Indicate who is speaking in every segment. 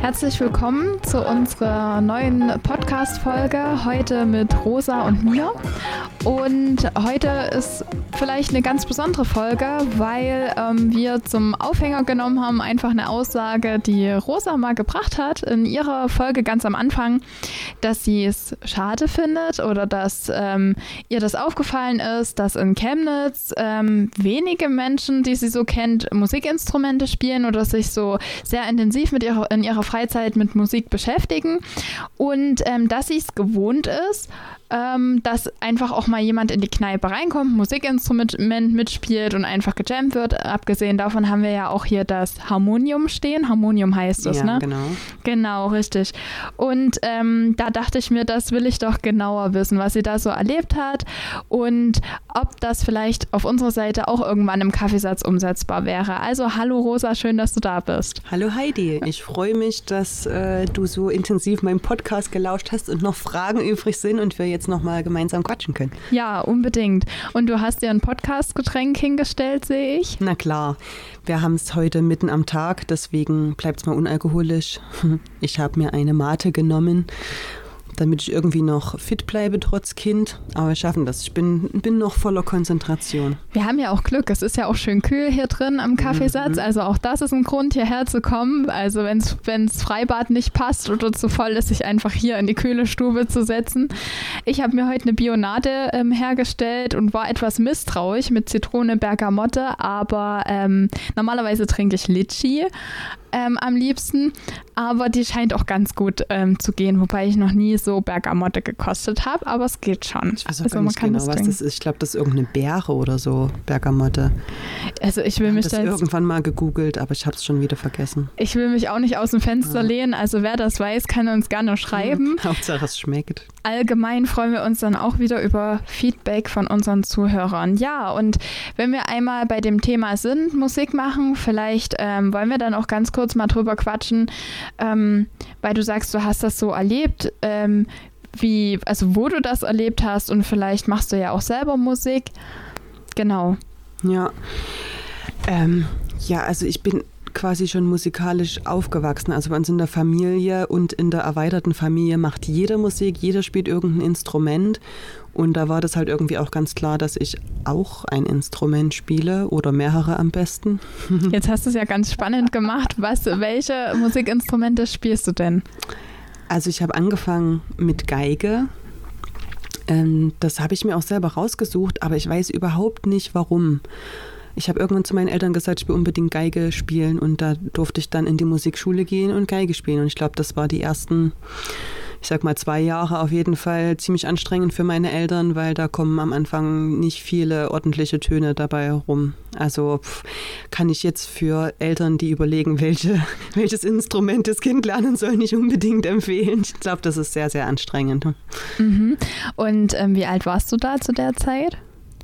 Speaker 1: Herzlich willkommen zu unserer neuen Podcast-Folge. Heute mit Rosa und mir. Und heute ist vielleicht eine ganz besondere Folge, weil ähm, wir zum Aufhänger genommen haben, einfach eine Aussage, die Rosa mal gebracht hat in ihrer Folge ganz am Anfang, dass sie es schade findet oder dass ähm, ihr das aufgefallen ist, dass in Chemnitz ähm, wenige Menschen, die sie so kennt, Musikinstrumente spielen oder sich so sehr intensiv mit ihrer, in ihrer Freizeit mit Musik beschäftigen. Und ähm, dass sie es gewohnt ist, ähm, dass einfach auch mal jemand in die Kneipe reinkommt, Musikinstrument mitspielt und einfach gejammt wird. Abgesehen davon haben wir ja auch hier das Harmonium stehen. Harmonium heißt es,
Speaker 2: ja,
Speaker 1: ne?
Speaker 2: genau.
Speaker 1: Genau, richtig. Und ähm, da dachte ich mir, das will ich doch genauer wissen, was sie da so erlebt hat und ob das vielleicht auf unserer Seite auch irgendwann im Kaffeesatz umsetzbar wäre. Also hallo Rosa, schön, dass du da bist.
Speaker 2: Hallo Heidi, ich freue mich, dass äh, du so intensiv meinen Podcast gelauscht hast und noch Fragen übrig sind und wir jetzt jetzt nochmal gemeinsam quatschen können.
Speaker 1: Ja, unbedingt. Und du hast dir ein Podcast-Getränk hingestellt, sehe ich.
Speaker 2: Na klar, wir haben es heute mitten am Tag, deswegen bleibt es mal unalkoholisch. Ich habe mir eine Mate genommen damit ich irgendwie noch fit bleibe trotz Kind. Aber wir schaffen das. Ich bin, bin noch voller Konzentration.
Speaker 1: Wir haben ja auch Glück. Es ist ja auch schön kühl hier drin am Kaffeesatz. Mhm. Also auch das ist ein Grund, hierher zu kommen. Also wenn es Freibad nicht passt oder zu voll ist, sich einfach hier in die kühle Stube zu setzen. Ich habe mir heute eine Bionade ähm, hergestellt und war etwas misstrauisch mit Zitrone, Bergamotte. Aber ähm, normalerweise trinke ich Litchi ähm, am liebsten, aber die scheint auch ganz gut ähm, zu gehen, wobei ich noch nie so Bergamotte gekostet habe, aber es geht schon.
Speaker 2: Ich weiß auch also, man kann genau, das was das ist. Ich glaube, das ist irgendeine Beere oder so, Bergamotte.
Speaker 1: Also ich will ich mich
Speaker 2: das da irgendwann mal gegoogelt, aber ich habe es schon wieder vergessen.
Speaker 1: Ich will mich auch nicht aus dem Fenster ja. lehnen, also wer das weiß, kann uns gerne schreiben.
Speaker 2: Hauptsache es schmeckt.
Speaker 1: Allgemein freuen wir uns dann auch wieder über Feedback von unseren Zuhörern. Ja, und wenn wir einmal bei dem Thema sind, Musik machen, vielleicht ähm, wollen wir dann auch ganz kurz kurz mal drüber quatschen, ähm, weil du sagst, du hast das so erlebt, ähm, wie, also wo du das erlebt hast und vielleicht machst du ja auch selber Musik. Genau.
Speaker 2: Ja. Ähm, ja, also ich bin quasi schon musikalisch aufgewachsen. Also bei uns in der Familie und in der erweiterten Familie macht jeder Musik, jeder spielt irgendein Instrument. Und da war das halt irgendwie auch ganz klar, dass ich auch ein Instrument spiele oder mehrere am besten.
Speaker 1: Jetzt hast du es ja ganz spannend gemacht. Was, welche Musikinstrumente spielst du denn?
Speaker 2: Also ich habe angefangen mit Geige. Ähm, das habe ich mir auch selber rausgesucht, aber ich weiß überhaupt nicht warum. Ich habe irgendwann zu meinen Eltern gesagt, ich will unbedingt Geige spielen und da durfte ich dann in die Musikschule gehen und Geige spielen. Und ich glaube, das war die ersten ich sag mal, zwei Jahre auf jeden Fall ziemlich anstrengend für meine Eltern, weil da kommen am Anfang nicht viele ordentliche Töne dabei herum. Also pff, kann ich jetzt für Eltern, die überlegen, welche, welches Instrument das Kind lernen soll, nicht unbedingt empfehlen. Ich glaube, das ist sehr, sehr anstrengend.
Speaker 1: Mhm. Und ähm, wie alt warst du da zu der Zeit?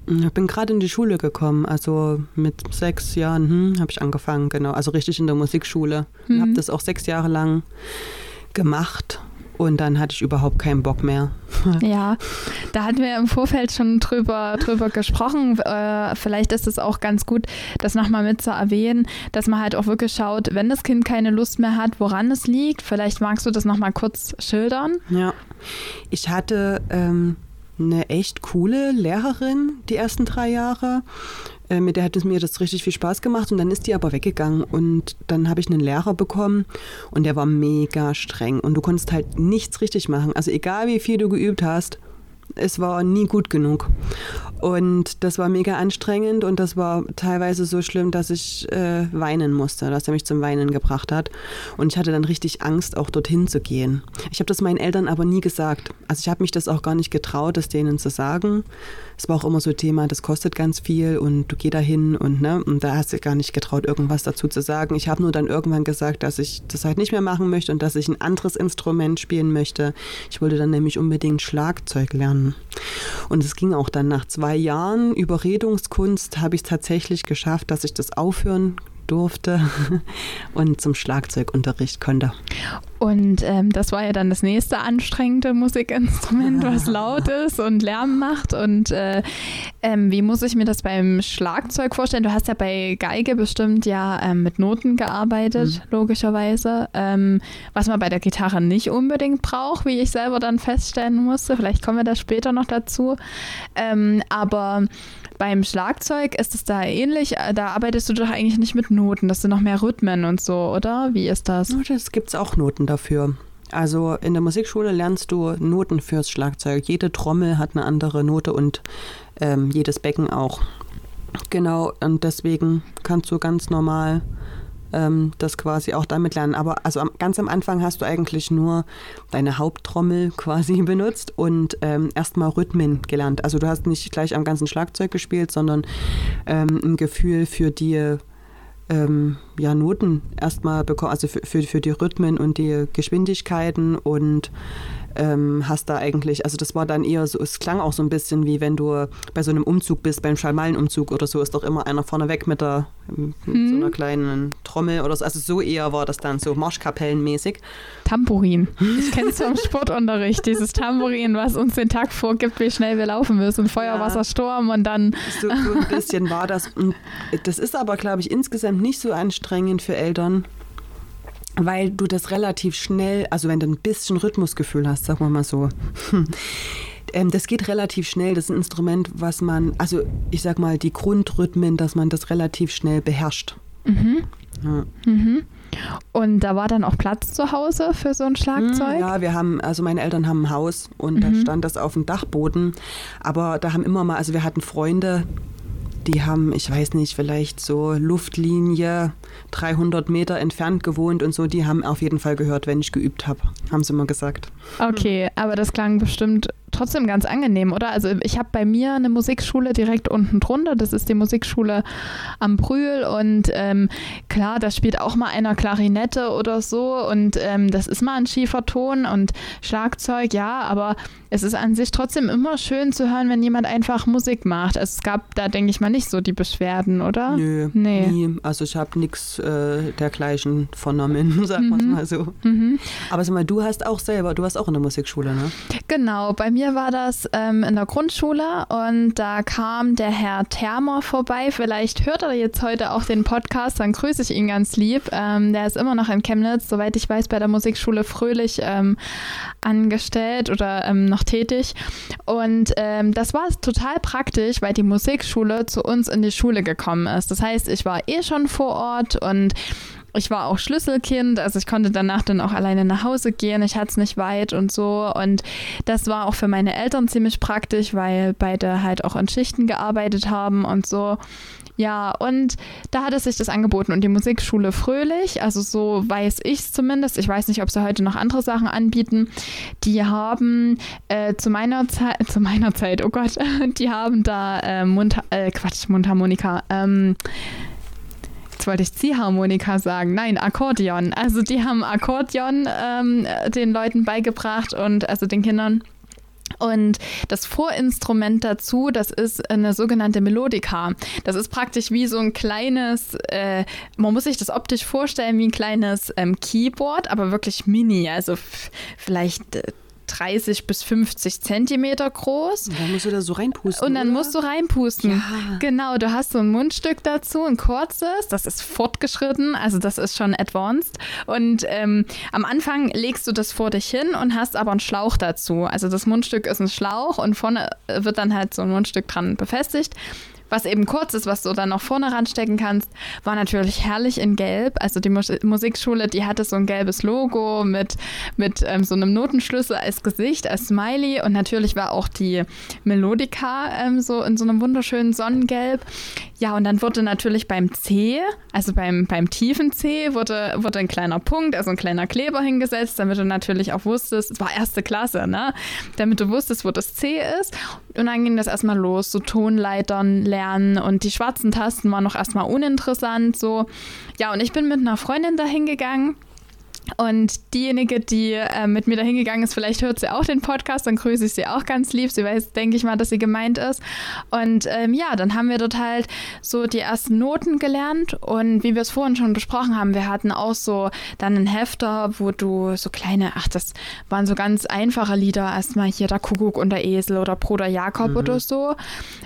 Speaker 2: Ich bin gerade in die Schule gekommen, also mit sechs Jahren hm, habe ich angefangen, genau, also richtig in der Musikschule. Mhm. Habe das auch sechs Jahre lang gemacht und dann hatte ich überhaupt keinen Bock mehr.
Speaker 1: Ja, da hatten wir im Vorfeld schon drüber, drüber gesprochen. Äh, vielleicht ist es auch ganz gut, das nochmal mit zu erwähnen, dass man halt auch wirklich schaut, wenn das Kind keine Lust mehr hat, woran es liegt. Vielleicht magst du das nochmal kurz schildern.
Speaker 2: Ja, ich hatte ähm, eine echt coole Lehrerin die ersten drei Jahre. Äh, mit der hat es mir das richtig viel Spaß gemacht und dann ist die aber weggegangen und dann habe ich einen Lehrer bekommen und der war mega streng und du konntest halt nichts richtig machen. Also egal wie viel du geübt hast, es war nie gut genug. Und das war mega anstrengend und das war teilweise so schlimm, dass ich äh, weinen musste, dass er mich zum Weinen gebracht hat. Und ich hatte dann richtig Angst, auch dorthin zu gehen. Ich habe das meinen Eltern aber nie gesagt. Also ich habe mich das auch gar nicht getraut, das denen zu sagen. Es war auch immer so Thema, das kostet ganz viel und du geh da hin und ne, und da hast du gar nicht getraut, irgendwas dazu zu sagen. Ich habe nur dann irgendwann gesagt, dass ich das halt nicht mehr machen möchte und dass ich ein anderes Instrument spielen möchte. Ich wollte dann nämlich unbedingt Schlagzeug lernen. Und es ging auch dann nach zwei Jahren Überredungskunst habe ich es tatsächlich geschafft, dass ich das aufhören durfte und zum Schlagzeugunterricht konnte.
Speaker 1: Und ähm, das war ja dann das nächste anstrengende Musikinstrument, was laut ist und Lärm macht. Und äh, ähm, wie muss ich mir das beim Schlagzeug vorstellen? Du hast ja bei Geige bestimmt ja ähm, mit Noten gearbeitet, mhm. logischerweise. Ähm, was man bei der Gitarre nicht unbedingt braucht, wie ich selber dann feststellen musste. Vielleicht kommen wir da später noch dazu. Ähm, aber beim Schlagzeug ist es da ähnlich. Äh, da arbeitest du doch eigentlich nicht mit Noten. Das sind noch mehr Rhythmen und so, oder? Wie ist das?
Speaker 2: Das gibt es auch Noten dafür. Also in der Musikschule lernst du Noten fürs Schlagzeug. Jede Trommel hat eine andere Note und ähm, jedes Becken auch. Genau, und deswegen kannst du ganz normal ähm, das quasi auch damit lernen. Aber also am, ganz am Anfang hast du eigentlich nur deine Haupttrommel quasi benutzt und ähm, erstmal Rhythmen gelernt. Also du hast nicht gleich am ganzen Schlagzeug gespielt, sondern ähm, ein Gefühl für die ähm, ja, Noten erstmal bekommen, also für, für, für die Rhythmen und die Geschwindigkeiten und ähm, hast da eigentlich, also das war dann eher so, es klang auch so ein bisschen wie wenn du bei so einem Umzug bist, beim Schalmalenumzug oder so, ist doch immer einer vorne weg mit, der, mit hm. so einer kleinen Trommel oder so. Also so eher war das dann so Marschkapellenmäßig.
Speaker 1: Tamburin. Ich kenne es vom Sportunterricht, dieses Tamburin, was uns den Tag vorgibt, wie schnell wir laufen müssen. Feuer, ja. Wasser, Sturm und dann.
Speaker 2: So, so ein bisschen war das. Und das ist aber, glaube ich, insgesamt nicht so anstrengend für Eltern weil du das relativ schnell, also wenn du ein bisschen Rhythmusgefühl hast, sagen wir mal so, ähm, das geht relativ schnell. Das ist ein Instrument, was man, also ich sag mal, die Grundrhythmen, dass man das relativ schnell beherrscht.
Speaker 1: Mhm. Ja. Mhm. Und da war dann auch Platz zu Hause für so ein Schlagzeug?
Speaker 2: Ja, wir haben, also meine Eltern haben ein Haus und mhm. da stand das auf dem Dachboden. Aber da haben immer mal, also wir hatten Freunde, die haben, ich weiß nicht, vielleicht so Luftlinie 300 Meter entfernt gewohnt und so, die haben auf jeden Fall gehört, wenn ich geübt habe, haben sie immer gesagt.
Speaker 1: Okay, aber das klang bestimmt trotzdem ganz angenehm, oder? Also ich habe bei mir eine Musikschule direkt unten drunter. Das ist die Musikschule am Brühl und ähm, klar, da spielt auch mal einer Klarinette oder so und ähm, das ist mal ein schiefer Ton und Schlagzeug, ja, aber es ist an sich trotzdem immer schön zu hören, wenn jemand einfach Musik macht. Also es gab da, denke ich mal, nicht so die Beschwerden, oder?
Speaker 2: Nö, nee. nie. Also ich habe nichts äh, dergleichen vernommen, sagen wir mhm. mal so. Mhm. Aber sag mal, du hast auch selber, du warst auch in der Musikschule, ne?
Speaker 1: Genau, bei mir war das ähm, in der Grundschule und da kam der Herr Thermer vorbei. Vielleicht hört er jetzt heute auch den Podcast, dann grüße ich ihn ganz lieb. Ähm, der ist immer noch in Chemnitz, soweit ich weiß, bei der Musikschule Fröhlich ähm, angestellt oder ähm, noch tätig. Und ähm, das war total praktisch, weil die Musikschule zu uns in die Schule gekommen ist. Das heißt, ich war eh schon vor Ort und ich war auch Schlüsselkind, also ich konnte danach dann auch alleine nach Hause gehen. Ich hatte es nicht weit und so. Und das war auch für meine Eltern ziemlich praktisch, weil beide halt auch in Schichten gearbeitet haben und so. Ja, und da hat es sich das angeboten. Und die Musikschule Fröhlich, also so weiß ich es zumindest, ich weiß nicht, ob sie heute noch andere Sachen anbieten, die haben äh, zu meiner Zeit, zu meiner Zeit, oh Gott, die haben da äh, Mund, äh, Quatsch, Mundharmonika, ähm, jetzt wollte ich Ziehharmonika sagen. Nein, Akkordeon. Also die haben Akkordeon ähm, den Leuten beigebracht und also den Kindern. Und das Vorinstrument dazu, das ist eine sogenannte Melodika. Das ist praktisch wie so ein kleines, äh, man muss sich das optisch vorstellen wie ein kleines ähm, Keyboard, aber wirklich mini. Also vielleicht äh, 30 bis 50 Zentimeter groß.
Speaker 2: Und dann musst du da so reinpusten.
Speaker 1: Und dann oder? musst du reinpusten. Ja. Genau, du hast so ein Mundstück dazu, ein kurzes, das ist fortgeschritten, also das ist schon advanced. Und ähm, am Anfang legst du das vor dich hin und hast aber einen Schlauch dazu. Also das Mundstück ist ein Schlauch und vorne wird dann halt so ein Mundstück dran befestigt was eben kurz ist, was du dann noch vorne ranstecken kannst, war natürlich herrlich in Gelb. Also die Mus Musikschule, die hatte so ein gelbes Logo mit, mit ähm, so einem Notenschlüssel als Gesicht, als Smiley und natürlich war auch die Melodika ähm, so in so einem wunderschönen Sonnengelb. Ja, und dann wurde natürlich beim C, also beim, beim tiefen C, wurde, wurde ein kleiner Punkt, also ein kleiner Kleber hingesetzt, damit du natürlich auch wusstest, es war erste Klasse, ne? Damit du wusstest, wo das C ist. Und dann ging das erstmal los, so Tonleitern lernen und die schwarzen Tasten waren noch erstmal uninteressant, so. Ja, und ich bin mit einer Freundin dahin gegangen Und diejenige, die äh, mit mir da hingegangen ist, vielleicht hört sie auch den Podcast, dann grüße ich sie auch ganz lieb. Sie weiß, denke ich mal, dass sie gemeint ist. Und ähm, ja, dann haben wir dort halt so die ersten Noten gelernt. Und wie wir es vorhin schon besprochen haben, wir hatten auch so dann einen Hefter, wo du so kleine, ach, das waren so ganz einfache Lieder. Erstmal hier der Kuckuck und der Esel oder Bruder Jakob mhm. oder so.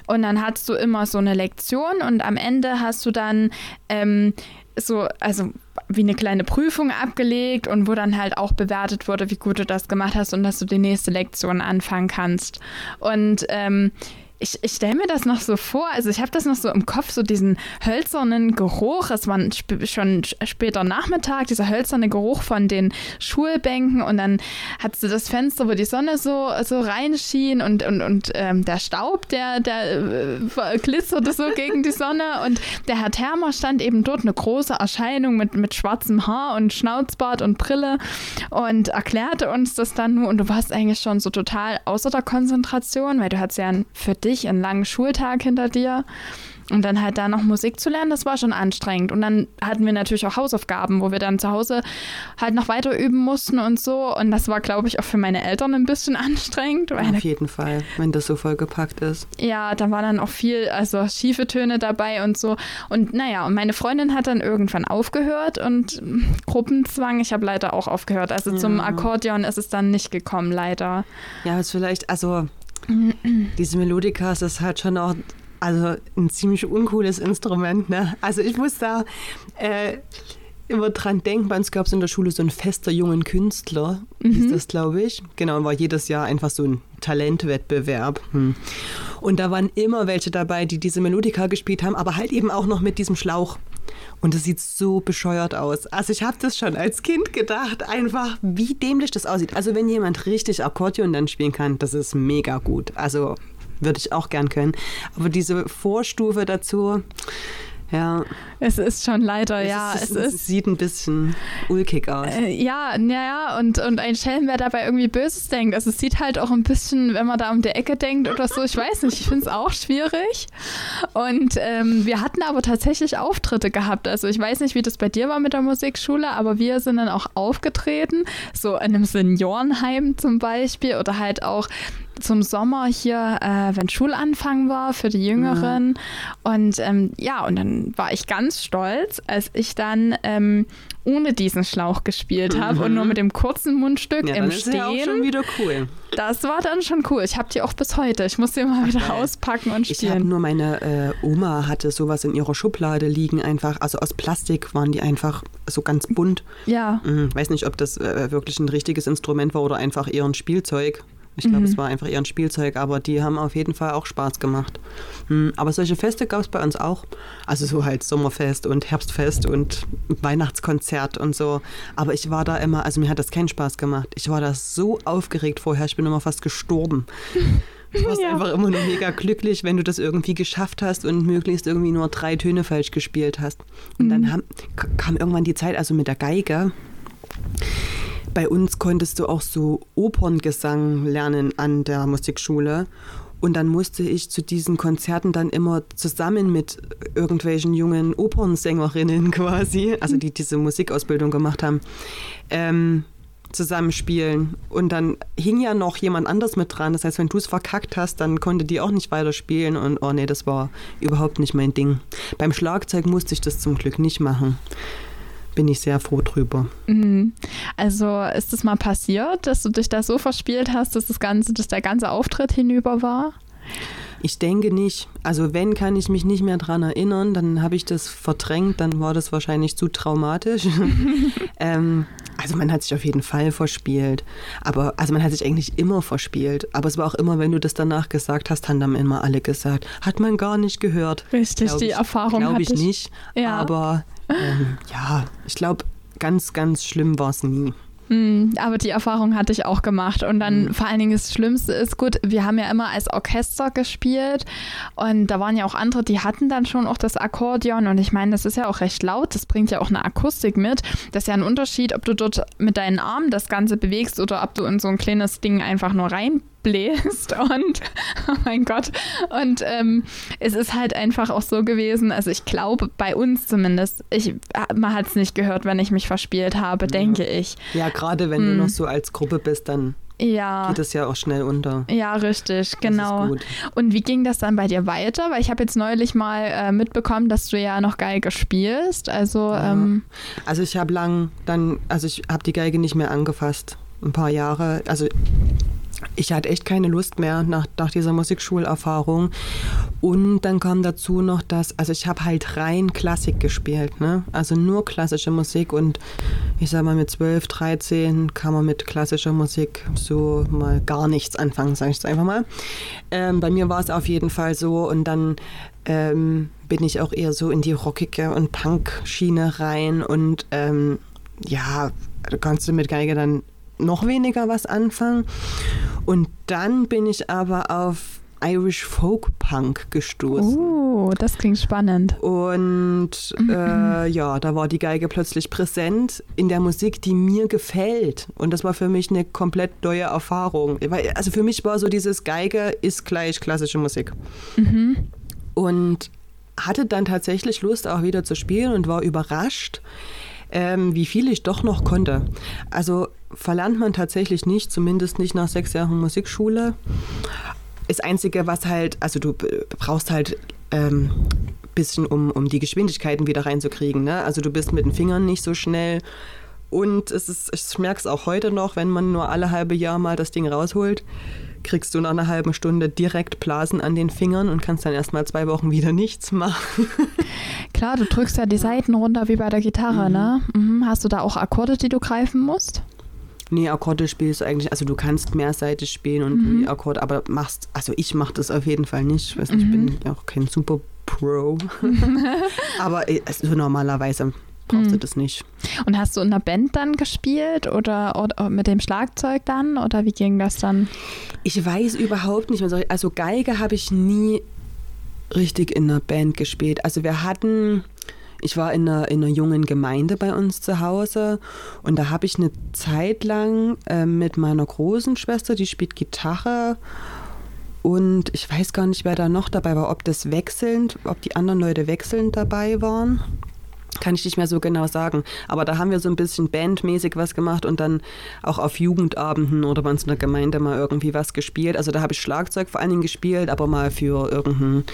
Speaker 1: Und dann hattest du immer so eine Lektion und am Ende hast du dann ähm, so, also wie eine kleine Prüfung abgelegt und wo dann halt auch bewertet wurde, wie gut du das gemacht hast und dass du die nächste Lektion anfangen kannst. Und ähm, ich, ich stelle mir das noch so vor, also ich habe das noch so im Kopf, so diesen hölzernen Geruch. Es war sp schon später Nachmittag, dieser hölzerne Geruch von den Schulbänken. Und dann hattest du das Fenster, wo die Sonne so, so reinschien und, und, und ähm, der Staub, der, der äh, glitzerte so gegen die Sonne. Und der Herr Thermer stand eben dort, eine große Erscheinung mit, mit schwarzem Haar und Schnauzbart und Brille und erklärte uns das dann nur. Und du warst eigentlich schon so total außer der Konzentration, weil du hattest ja für dich dich, einen langen Schultag hinter dir. Und dann halt da noch Musik zu lernen, das war schon anstrengend. Und dann hatten wir natürlich auch Hausaufgaben, wo wir dann zu Hause halt noch weiter üben mussten und so. Und das war, glaube ich, auch für meine Eltern ein bisschen anstrengend.
Speaker 2: Auf jeden Fall, wenn das so vollgepackt ist.
Speaker 1: Ja, da war dann auch viel, also schiefe Töne dabei und so. Und naja, und meine Freundin hat dann irgendwann aufgehört und Gruppenzwang, ich habe leider auch aufgehört. Also ja. zum Akkordeon ist es dann nicht gekommen, leider.
Speaker 2: Ja, ist vielleicht, also diese Melodikas ist halt schon auch also ein ziemlich uncooles Instrument. Ne? Also ich muss da äh, immer dran denken, bei uns gab es in der Schule so ein fester jungen Künstler, mhm. ist das, glaube ich. Genau, war jedes Jahr einfach so ein Talentwettbewerb. Hm. Und da waren immer welche dabei, die diese Melodika gespielt haben, aber halt eben auch noch mit diesem Schlauch. Und es sieht so bescheuert aus. Also ich habe das schon als Kind gedacht, einfach wie dämlich das aussieht. Also wenn jemand richtig Akkordeon dann spielen kann, das ist mega gut. Also würde ich auch gern können. Aber diese Vorstufe dazu, ja.
Speaker 1: Es ist schon leider, es ja.
Speaker 2: Ist, es, es sieht ein bisschen ulkig aus.
Speaker 1: Äh, ja, naja, und, und ein Schelm, wer dabei irgendwie Böses denkt. Also es sieht halt auch ein bisschen, wenn man da um die Ecke denkt oder so, ich weiß nicht, ich finde es auch schwierig. Und ähm, wir hatten aber tatsächlich Auftritte gehabt. Also ich weiß nicht, wie das bei dir war mit der Musikschule, aber wir sind dann auch aufgetreten, so in einem Seniorenheim zum Beispiel oder halt auch zum Sommer hier, äh, wenn Schulanfang war für die Jüngeren. Mhm. Und ähm, ja, und dann war ich ganz stolz, als ich dann ähm, ohne diesen Schlauch gespielt habe mhm. und nur mit dem kurzen Mundstück
Speaker 2: ja,
Speaker 1: im
Speaker 2: dann
Speaker 1: Stehen.
Speaker 2: Ist ja auch schon wieder cool.
Speaker 1: Das war dann schon cool. Ich habe die auch bis heute. Ich muss die mal wieder Ach, auspacken und spielen.
Speaker 2: Ich habe nur meine äh, Oma hatte sowas in ihrer Schublade liegen einfach. Also aus Plastik waren die einfach so ganz bunt.
Speaker 1: Ja.
Speaker 2: Mhm, weiß nicht, ob das äh, wirklich ein richtiges Instrument war oder einfach eher ein Spielzeug. Ich glaube, mhm. es war einfach eher ein Spielzeug, aber die haben auf jeden Fall auch Spaß gemacht. Hm, aber solche Feste gab es bei uns auch. Also so halt Sommerfest und Herbstfest und Weihnachtskonzert und so. Aber ich war da immer, also mir hat das keinen Spaß gemacht. Ich war da so aufgeregt vorher, ich bin immer fast gestorben. Du warst ja. einfach immer nur mega glücklich, wenn du das irgendwie geschafft hast und möglichst irgendwie nur drei Töne falsch gespielt hast. Und mhm. dann haben, kam irgendwann die Zeit, also mit der Geige bei uns konntest du auch so Operngesang lernen an der Musikschule. Und dann musste ich zu diesen Konzerten dann immer zusammen mit irgendwelchen jungen Opernsängerinnen quasi, also die diese Musikausbildung gemacht haben, ähm, zusammenspielen. Und dann hing ja noch jemand anders mit dran. Das heißt, wenn du es verkackt hast, dann konnte die auch nicht weiterspielen. Und oh nee, das war überhaupt nicht mein Ding. Beim Schlagzeug musste ich das zum Glück nicht machen bin ich sehr froh drüber.
Speaker 1: Mhm. Also ist es mal passiert, dass du dich da so verspielt hast, dass das ganze, dass der ganze Auftritt hinüber war?
Speaker 2: Ich denke nicht. Also wenn, kann ich mich nicht mehr daran erinnern. Dann habe ich das verdrängt. Dann war das wahrscheinlich zu traumatisch. ähm, also man hat sich auf jeden Fall verspielt. Aber also man hat sich eigentlich immer verspielt. Aber es war auch immer, wenn du das danach gesagt hast, haben dann immer alle gesagt, hat man gar nicht gehört.
Speaker 1: Richtig, glaub die ich, Erfahrung
Speaker 2: Glaube ich, ich nicht. Ja. Aber ähm, ja, ich glaube, ganz, ganz schlimm war es nie.
Speaker 1: Hm, aber die Erfahrung hatte ich auch gemacht. Und dann mhm. vor allen Dingen das Schlimmste ist, gut, wir haben ja immer als Orchester gespielt und da waren ja auch andere, die hatten dann schon auch das Akkordeon. Und ich meine, das ist ja auch recht laut, das bringt ja auch eine Akustik mit. Das ist ja ein Unterschied, ob du dort mit deinen Armen das Ganze bewegst oder ob du in so ein kleines Ding einfach nur rein bläst und oh mein Gott. Und ähm, es ist halt einfach auch so gewesen, also ich glaube, bei uns zumindest, ich, man hat es nicht gehört, wenn ich mich verspielt habe, ja. denke ich.
Speaker 2: Ja, gerade wenn hm. du noch so als Gruppe bist, dann ja. geht es ja auch schnell unter.
Speaker 1: Ja, richtig, genau. Und wie ging das dann bei dir weiter? Weil ich habe jetzt neulich mal äh, mitbekommen, dass du ja noch Geige spielst. Also, ja. ähm,
Speaker 2: also ich habe lang dann, also ich habe die Geige nicht mehr angefasst. Ein paar Jahre. Also ich hatte echt keine Lust mehr nach, nach dieser Musikschulerfahrung. Und dann kam dazu noch das, also ich habe halt rein Klassik gespielt, ne? Also nur klassische Musik und ich sag mal mit 12, 13 kann man mit klassischer Musik so mal gar nichts anfangen, sage ich es einfach mal. Ähm, bei mir war es auf jeden Fall so und dann ähm, bin ich auch eher so in die rockige und Punk-Schiene rein und ähm, ja, kannst du mit Geige dann noch weniger was anfangen. Und dann bin ich aber auf Irish Folk Punk gestoßen.
Speaker 1: Oh, das klingt spannend.
Speaker 2: Und mhm. äh, ja, da war die Geige plötzlich präsent in der Musik, die mir gefällt. Und das war für mich eine komplett neue Erfahrung. Also für mich war so dieses Geige ist gleich klassische Musik. Mhm. Und hatte dann tatsächlich Lust auch wieder zu spielen und war überrascht, ähm, wie viel ich doch noch konnte. Also verlernt man tatsächlich nicht, zumindest nicht nach sechs Jahren Musikschule. Das Einzige, was halt, also du brauchst halt ähm, bisschen, um, um die Geschwindigkeiten wieder reinzukriegen. Ne? Also du bist mit den Fingern nicht so schnell. Und es ist, ich merke es auch heute noch, wenn man nur alle halbe Jahr mal das Ding rausholt kriegst du nach einer halben Stunde direkt Blasen an den Fingern und kannst dann erstmal zwei Wochen wieder nichts machen.
Speaker 1: Klar, du drückst ja die Seiten runter wie bei der Gitarre, mhm. ne? Mhm. Hast du da auch Akkorde, die du greifen musst?
Speaker 2: Nee, Akkorde spielst du eigentlich, also du kannst mehrseitig spielen und mhm. Akkorde, aber machst, also ich mach das auf jeden Fall nicht. Ich weiß nicht, ich bin ja auch kein super Pro. aber äh, so normalerweise brauchst du mhm. das nicht.
Speaker 1: Und hast du in einer Band dann gespielt oder, oder, mit dem Schlagzeug dann oder wie ging das dann?
Speaker 2: Ich weiß überhaupt nicht mehr. Also Geige habe ich nie richtig in einer Band gespielt. Also wir hatten, ich war in einer, in einer jungen Gemeinde bei uns zu Hause und da habe ich eine Zeit lang äh, mit meiner großen Schwester, die spielt Gitarre und ich weiß gar nicht, wer da noch dabei war, ob das wechselnd, ob die anderen Leute wechselnd dabei waren kann ich nicht mehr so genau sagen. Aber da haben wir so ein bisschen bandmäßig was gemacht und dann auch auf Jugendabenden oder bei uns in der Gemeinde mal irgendwie was gespielt. Also da habe ich Schlagzeug vor allen Dingen gespielt, aber mal für irgendein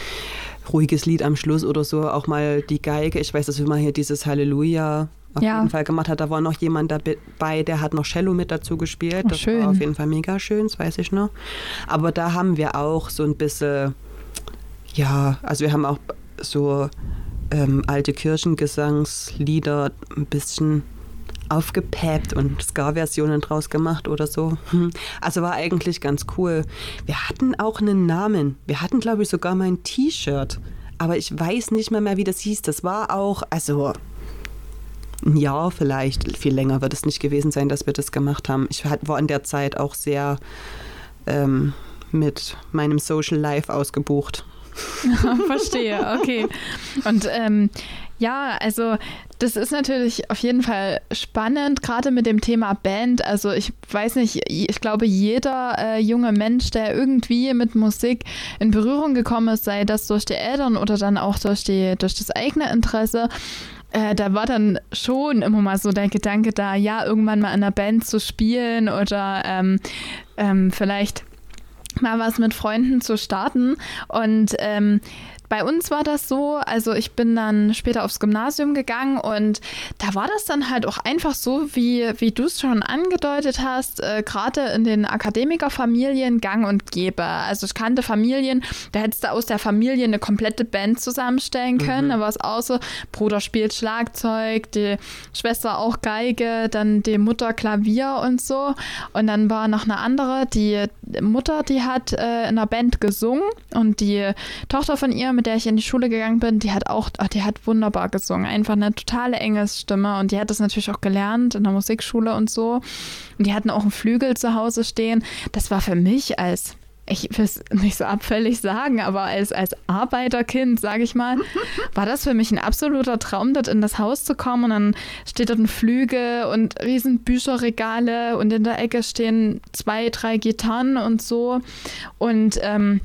Speaker 2: ruhiges Lied am Schluss oder so auch mal die Geige. Ich weiß, dass wir mal hier dieses Halleluja auf ja. jeden Fall gemacht hat. Da war noch jemand dabei, der hat noch Cello mit dazu gespielt.
Speaker 1: Oh,
Speaker 2: das
Speaker 1: schön.
Speaker 2: war auf jeden Fall mega schön, das weiß ich noch. Aber da haben wir auch so ein bisschen, ja, also wir haben auch so ähm, alte Kirchengesangslieder ein bisschen aufgepeppt und Ska-Versionen draus gemacht oder so. Hm. Also war eigentlich ganz cool. Wir hatten auch einen Namen. Wir hatten, glaube ich, sogar mein T-Shirt. Aber ich weiß nicht mehr, mehr, wie das hieß. Das war auch, also ein Jahr vielleicht, viel länger wird es nicht gewesen sein, dass wir das gemacht haben. Ich war in der Zeit auch sehr ähm, mit meinem Social Life ausgebucht.
Speaker 1: Verstehe, okay. Und ähm, ja, also das ist natürlich auf jeden Fall spannend, gerade mit dem Thema Band. Also ich weiß nicht, ich glaube, jeder äh, junge Mensch, der irgendwie mit Musik in Berührung gekommen ist, sei das durch die Eltern oder dann auch durch, die, durch das eigene Interesse, äh, da war dann schon immer mal so der Gedanke da, ja, irgendwann mal in einer Band zu spielen oder ähm, ähm, vielleicht mal was mit Freunden zu starten. Und ähm, bei uns war das so, also ich bin dann später aufs Gymnasium gegangen und da war das dann halt auch einfach so, wie, wie du es schon angedeutet hast, äh, gerade in den Akademikerfamilien gang und gäbe. Also ich kannte Familien, da hättest du aus der Familie eine komplette Band zusammenstellen können. Mhm. Da war es auch so, Bruder spielt Schlagzeug, die Schwester auch Geige, dann die Mutter Klavier und so. Und dann war noch eine andere, die Mutter, die hat äh, in einer Band gesungen und die Tochter von ihr, mit der ich in die Schule gegangen bin, die hat auch, ach, die hat wunderbar gesungen. Einfach eine totale Engelsstimme und die hat das natürlich auch gelernt in der Musikschule und so. Und die hatten auch einen Flügel zu Hause stehen. Das war für mich als ich will es nicht so abfällig sagen, aber als, als Arbeiterkind, sage ich mal, war das für mich ein absoluter Traum, dort in das Haus zu kommen. Und dann steht dort ein Flügel und riesen Bücherregale und in der Ecke stehen zwei, drei Gitarren und so. Und ähm,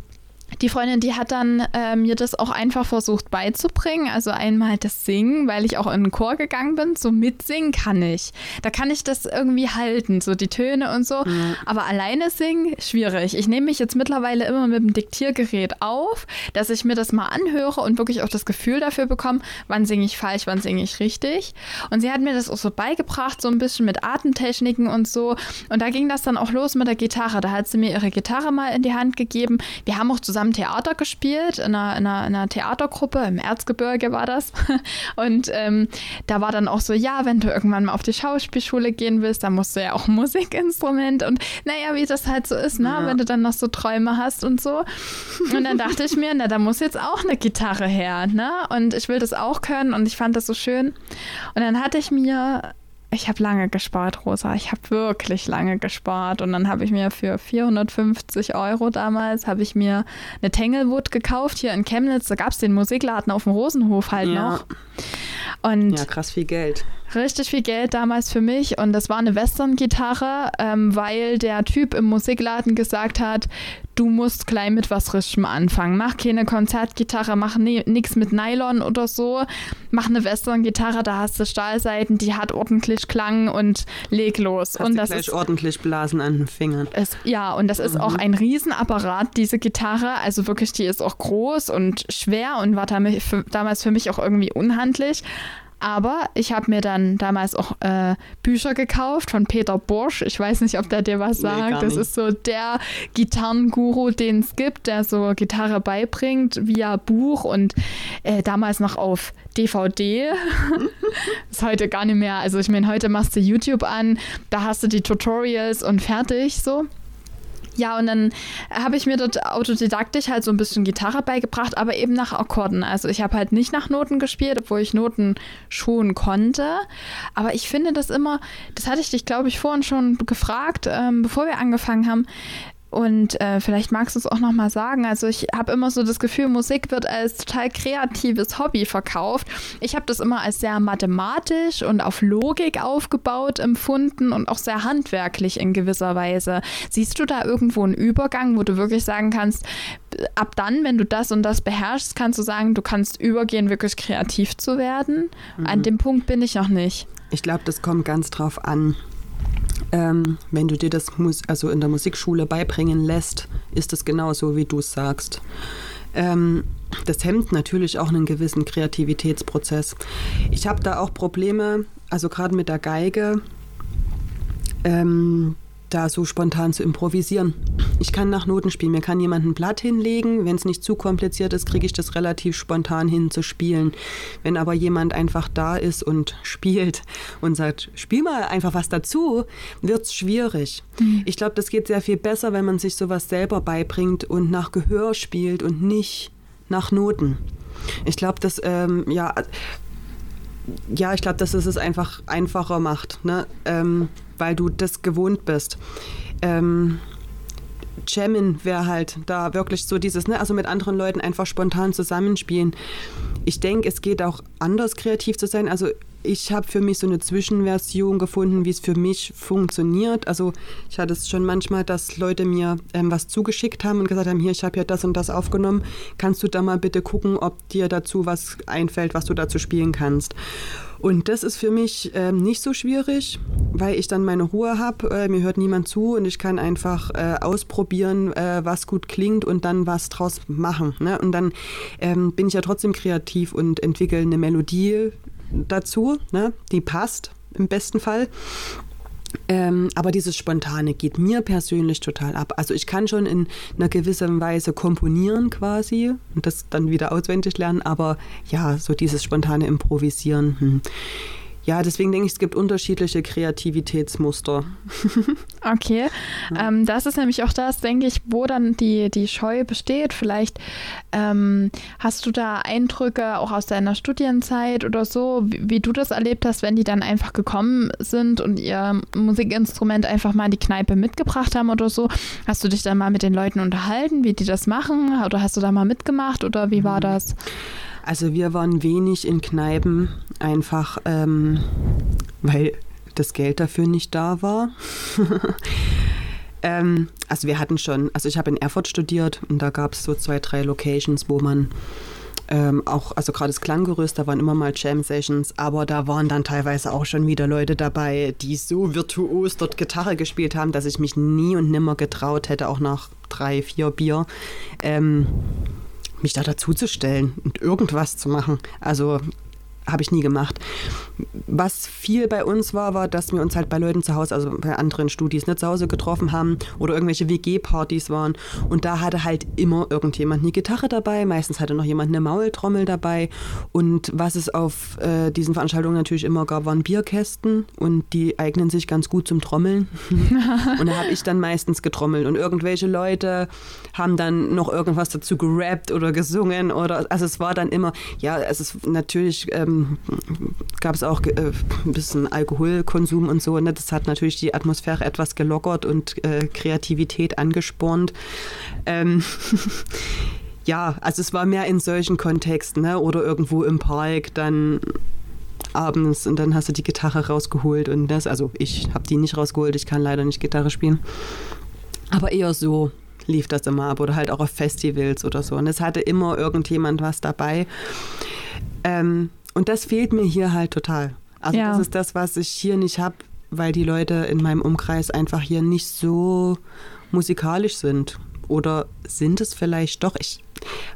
Speaker 1: die Freundin, die hat dann äh, mir das auch einfach versucht beizubringen. Also einmal das Singen, weil ich auch in den Chor gegangen bin. So mitsingen kann ich. Da kann ich das irgendwie halten, so die Töne und so. Mhm. Aber alleine singen, schwierig. Ich nehme mich jetzt mittlerweile immer mit dem Diktiergerät auf, dass ich mir das mal anhöre und wirklich auch das Gefühl dafür bekomme, wann singe ich falsch, wann singe ich richtig. Und sie hat mir das auch so beigebracht, so ein bisschen mit Atemtechniken und so. Und da ging das dann auch los mit der Gitarre. Da hat sie mir ihre Gitarre mal in die Hand gegeben. Wir haben auch zusammen zusammen Theater gespielt, in einer, in einer, in einer Theatergruppe, im Erzgebirge war das. Und ähm, da war dann auch so, ja, wenn du irgendwann mal auf die Schauspielschule gehen willst, dann musst du ja auch Musikinstrument und naja, wie das halt so ist, ne? Ja. wenn du dann noch so Träume hast und so. Und dann dachte ich mir, na, da muss jetzt auch eine Gitarre her, ne? Und ich will das auch können und ich fand das so schön. Und dann hatte ich mir ich habe lange gespart, Rosa. Ich habe wirklich lange gespart. Und dann habe ich mir für 450 Euro damals, habe ich mir eine Tanglewood gekauft hier in Chemnitz. Da gab es den Musikladen auf dem Rosenhof halt ja. noch.
Speaker 2: Und ja, krass viel Geld.
Speaker 1: Richtig viel Geld damals für mich. Und das war eine Western-Gitarre, ähm, weil der Typ im Musikladen gesagt hat, du musst gleich mit was Frischem anfangen. Mach keine Konzertgitarre, mach ne, nichts mit Nylon oder so. Mach eine Western-Gitarre, da hast du Stahlseiten, die hat ordentlich Klang und leg los.
Speaker 2: Hast
Speaker 1: und
Speaker 2: das gleich ist ordentlich Blasen an den Fingern.
Speaker 1: Es, ja, und das mhm. ist auch ein Riesenapparat, diese Gitarre. Also wirklich, die ist auch groß und schwer und war damals für mich auch irgendwie unhandlich. Aber ich habe mir dann damals auch äh, Bücher gekauft von Peter Borsch. Ich weiß nicht, ob der dir was sagt. Nee, das ist so der Gitarrenguru, den es gibt, der so Gitarre beibringt via Buch und äh, damals noch auf DVD. ist heute gar nicht mehr. Also ich meine, heute machst du YouTube an, da hast du die Tutorials und fertig so. Ja, und dann habe ich mir dort autodidaktisch halt so ein bisschen Gitarre beigebracht, aber eben nach Akkorden. Also ich habe halt nicht nach Noten gespielt, obwohl ich Noten schon konnte. Aber ich finde das immer, das hatte ich dich, glaube ich, vorhin schon gefragt, ähm, bevor wir angefangen haben. Und äh, vielleicht magst du es auch nochmal sagen. Also ich habe immer so das Gefühl, Musik wird als total kreatives Hobby verkauft. Ich habe das immer als sehr mathematisch und auf Logik aufgebaut empfunden und auch sehr handwerklich in gewisser Weise. Siehst du da irgendwo einen Übergang, wo du wirklich sagen kannst, ab dann, wenn du das und das beherrschst, kannst du sagen, du kannst übergehen, wirklich kreativ zu werden? Mhm. An dem Punkt bin ich noch nicht.
Speaker 2: Ich glaube, das kommt ganz drauf an. Ähm, wenn du dir das also in der Musikschule beibringen lässt, ist es genauso, wie du es sagst. Ähm, das hemmt natürlich auch einen gewissen Kreativitätsprozess. Ich habe da auch Probleme, also gerade mit der Geige. Ähm, da so spontan zu improvisieren. Ich kann nach Noten spielen. Mir kann jemand ein Blatt hinlegen. Wenn es nicht zu kompliziert ist, kriege ich das relativ spontan hin zu spielen. Wenn aber jemand einfach da ist und spielt und sagt, spiel mal einfach was dazu, wird es schwierig. Mhm. Ich glaube, das geht sehr viel besser, wenn man sich sowas selber beibringt und nach Gehör spielt und nicht nach Noten. Ich glaube, das, ähm, ja, ja, ich glaube, dass es es einfach einfacher macht. Ne? Ähm, weil du das gewohnt bist. Ähm, Jammin wäre halt da wirklich so dieses, ne, also mit anderen Leuten einfach spontan zusammenspielen. Ich denke, es geht auch anders kreativ zu sein. Also ich habe für mich so eine Zwischenversion gefunden, wie es für mich funktioniert. Also ich hatte es schon manchmal, dass Leute mir ähm, was zugeschickt haben und gesagt haben, hier, ich habe ja das und das aufgenommen. Kannst du da mal bitte gucken, ob dir dazu was einfällt, was du dazu spielen kannst? Und das ist für mich ähm, nicht so schwierig, weil ich dann meine Ruhe habe, äh, mir hört niemand zu und ich kann einfach äh, ausprobieren, äh, was gut klingt und dann was draus machen. Ne? Und dann ähm, bin ich ja trotzdem kreativ und entwickle eine Melodie dazu, ne? die passt im besten Fall. Ähm, aber dieses Spontane geht mir persönlich total ab. Also ich kann schon in einer gewissen Weise komponieren quasi und das dann wieder auswendig lernen, aber ja, so dieses spontane Improvisieren. Hm. Ja, deswegen denke ich, es gibt unterschiedliche Kreativitätsmuster.
Speaker 1: okay, ähm, das ist nämlich auch das, denke ich, wo dann die, die Scheu besteht. Vielleicht ähm, hast du da Eindrücke auch aus deiner Studienzeit oder so, wie, wie, du das erlebt hast, wenn die dann einfach gekommen sind und ihr Musikinstrument einfach mal in die Kneipe mitgebracht haben oder so. Hast du dich dann mal mit den Leuten unterhalten, wie die das machen? Oder hast du da mal mitgemacht oder wie war mhm. das?
Speaker 2: Also wir waren wenig in Kneipen, einfach ähm, weil das Geld dafür nicht da war. ähm, also wir hatten schon, also ich habe in Erfurt studiert und da gab es so zwei, drei Locations, wo man ähm, auch, also gerade das Klanggerüst, da waren immer mal Jam-Sessions, aber da waren dann teilweise auch schon wieder Leute dabei, die so virtuos dort Gitarre gespielt haben, dass ich mich nie und nimmer getraut hätte, auch nach drei, vier Bier. Ähm, mich da dazuzustellen und irgendwas zu machen. Also habe ich nie gemacht. Was viel bei uns war, war, dass wir uns halt bei Leuten zu Hause, also bei anderen Studis, nicht zu Hause getroffen haben oder irgendwelche WG-Partys waren. Und da hatte halt immer irgendjemand eine Gitarre dabei. Meistens hatte noch jemand eine Maultrommel dabei. Und was es auf äh, diesen Veranstaltungen natürlich immer gab, waren Bierkästen. Und die eignen sich ganz gut zum Trommeln. und da habe ich dann meistens getrommelt. Und irgendwelche Leute haben dann noch irgendwas dazu gerappt oder gesungen. Oder, also es war dann immer, ja, es ist natürlich. Ähm, gab es auch äh, ein bisschen Alkoholkonsum und so. Ne? Das hat natürlich die Atmosphäre etwas gelockert und äh, Kreativität angespornt. Ähm, ja, also es war mehr in solchen Kontexten ne? oder irgendwo im Park dann abends und dann hast du die Gitarre rausgeholt und das, also ich habe die nicht rausgeholt, ich kann leider nicht Gitarre spielen. Aber eher so lief das immer ab oder halt auch auf Festivals oder so. Und es hatte immer irgendjemand was dabei. Ähm, und das fehlt mir hier halt total. Also ja. das ist das, was ich hier nicht habe, weil die Leute in meinem Umkreis einfach hier nicht so musikalisch sind. Oder sind es vielleicht doch? Ich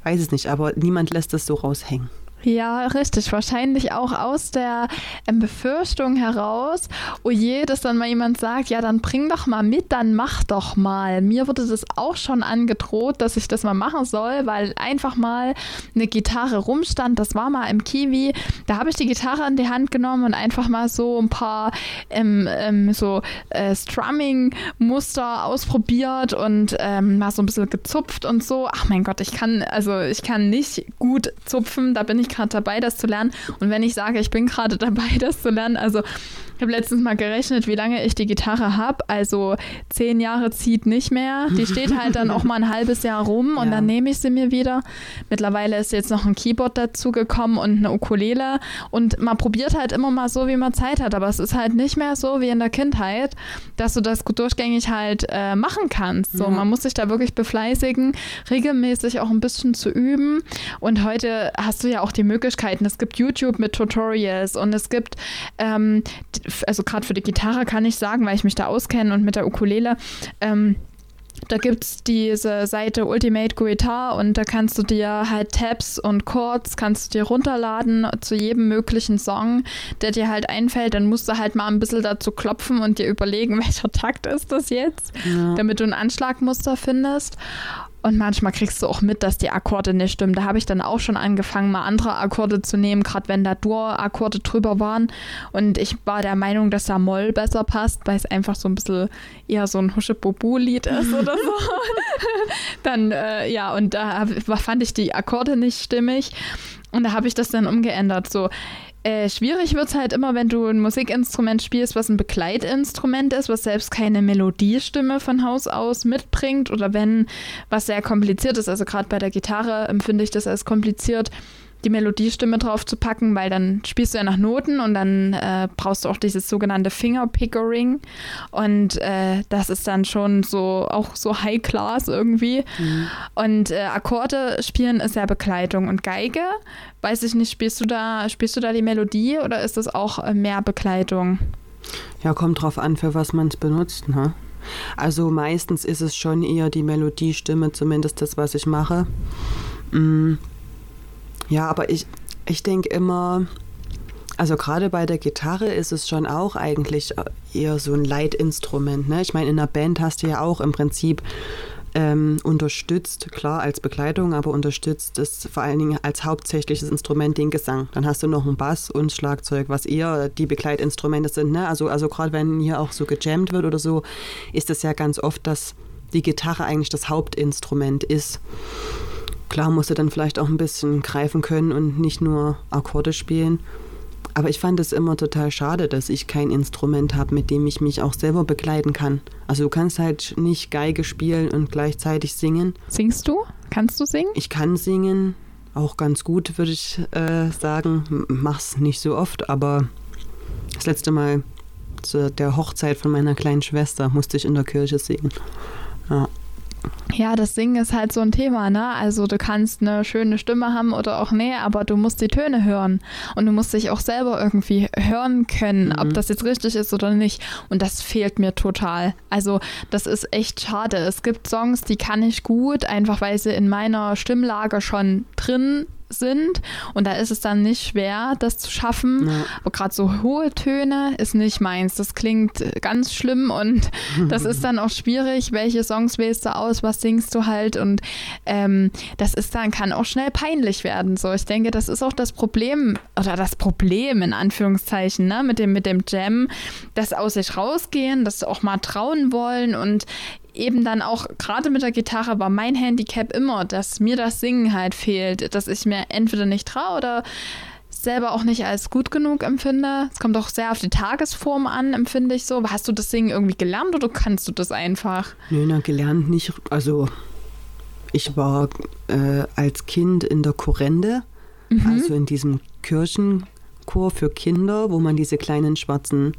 Speaker 2: weiß es nicht, aber niemand lässt das so raushängen.
Speaker 1: Ja, richtig. Wahrscheinlich auch aus der ähm, Befürchtung heraus, oh je, dass dann mal jemand sagt, ja, dann bring doch mal mit, dann mach doch mal. Mir wurde das auch schon angedroht, dass ich das mal machen soll, weil einfach mal eine Gitarre rumstand. Das war mal im Kiwi. Da habe ich die Gitarre in die Hand genommen und einfach mal so ein paar ähm, ähm, so äh, Strumming-Muster ausprobiert und ähm, mal so ein bisschen gezupft und so. Ach mein Gott, ich kann, also ich kann nicht gut zupfen, da bin ich gerade dabei, das zu lernen. Und wenn ich sage, ich bin gerade dabei, das zu lernen, also habe letztens mal gerechnet, wie lange ich die Gitarre habe. Also zehn Jahre zieht nicht mehr. Die steht halt dann auch mal ein halbes Jahr rum und ja. dann nehme ich sie mir wieder. Mittlerweile ist jetzt noch ein Keyboard dazu gekommen und eine Ukulele. Und man probiert halt immer mal so, wie man Zeit hat. Aber es ist halt nicht mehr so wie in der Kindheit, dass du das durchgängig halt äh, machen kannst. So, ja. man muss sich da wirklich befleißigen, regelmäßig auch ein bisschen zu üben. Und heute hast du ja auch die Möglichkeiten. Es gibt YouTube mit Tutorials und es gibt ähm, also gerade für die Gitarre kann ich sagen, weil ich mich da auskenne und mit der Ukulele, ähm, da gibt es diese Seite Ultimate Guitar und da kannst du dir halt Tabs und Chords kannst du dir runterladen zu jedem möglichen Song, der dir halt einfällt. Dann musst du halt mal ein bisschen dazu klopfen und dir überlegen, welcher Takt ist das jetzt, ja. damit du ein Anschlagmuster findest. Und manchmal kriegst du auch mit, dass die Akkorde nicht stimmen. Da habe ich dann auch schon angefangen, mal andere Akkorde zu nehmen, gerade wenn da Dur-Akkorde drüber waren. Und ich war der Meinung, dass da Moll besser passt, weil es einfach so ein bisschen eher so ein Husche-Bobu-Lied ist oder so. dann, äh, ja, und da fand ich die Akkorde nicht stimmig. Und da habe ich das dann umgeändert. So, äh, schwierig wird es halt immer, wenn du ein Musikinstrument spielst, was ein Begleitinstrument ist, was selbst keine Melodiestimme von Haus aus mitbringt oder wenn was sehr kompliziert ist. Also gerade bei der Gitarre empfinde ich das als kompliziert die Melodiestimme drauf zu packen, weil dann spielst du ja nach Noten und dann äh, brauchst du auch dieses sogenannte Fingerpickering und äh, das ist dann schon so auch so High Class irgendwie. Mhm. Und äh, Akkorde spielen ist ja Begleitung und Geige. Weiß ich nicht, spielst du da spielst du da die Melodie oder ist das auch äh, mehr Begleitung?
Speaker 2: Ja, kommt drauf an, für was man es benutzt, ne? Also meistens ist es schon eher die Melodiestimme, zumindest das, was ich mache. Mhm ja, aber ich, ich denke immer, also gerade bei der Gitarre ist es schon auch eigentlich eher so ein Leitinstrument. Ne? Ich meine, in einer Band hast du ja auch im Prinzip ähm, unterstützt, klar als Begleitung, aber unterstützt es vor allen Dingen als hauptsächliches Instrument den Gesang. Dann hast du noch einen Bass und Schlagzeug, was eher die Begleitinstrumente sind. Ne? Also, also gerade wenn hier auch so gejammt wird oder so, ist es ja ganz oft, dass die Gitarre eigentlich das Hauptinstrument ist. Klar musst du dann vielleicht auch ein bisschen greifen können und nicht nur Akkorde spielen. Aber ich fand es immer total schade, dass ich kein Instrument habe, mit dem ich mich auch selber begleiten kann. Also du kannst halt nicht Geige spielen und gleichzeitig singen.
Speaker 1: Singst du? Kannst du singen?
Speaker 2: Ich kann singen, auch ganz gut, würde ich äh, sagen. Mach's nicht so oft, aber das letzte Mal zu der Hochzeit von meiner kleinen Schwester musste ich in der Kirche singen. Ja.
Speaker 1: Ja, das Singen ist halt so ein Thema, ne? Also du kannst eine schöne Stimme haben oder auch nee, aber du musst die Töne hören und du musst dich auch selber irgendwie hören können, mhm. ob das jetzt richtig ist oder nicht. Und das fehlt mir total. Also das ist echt schade. Es gibt Songs, die kann ich gut, einfach weil sie in meiner Stimmlage schon drin sind. Und da ist es dann nicht schwer, das zu schaffen. Ja. Aber gerade so hohe Töne ist nicht meins. Das klingt ganz schlimm und das ist dann auch schwierig. Welche Songs wählst du aus? Was singst du halt? Und ähm, das ist dann, kann auch schnell peinlich werden. So, ich denke, das ist auch das Problem, oder das Problem in Anführungszeichen, ne, mit dem, mit dem Jam, das aus sich rausgehen, das auch mal trauen wollen und eben dann auch gerade mit der Gitarre war mein Handicap immer, dass mir das Singen halt fehlt, dass ich mir entweder nicht traue oder selber auch nicht als gut genug empfinde. Es kommt auch sehr auf die Tagesform an, empfinde ich so. Hast du das Singen irgendwie gelernt oder kannst du das einfach?
Speaker 2: Nö, na, gelernt nicht. Also ich war äh, als Kind in der Chorende, mhm. also in diesem Kirchenchor für Kinder, wo man diese kleinen schwarzen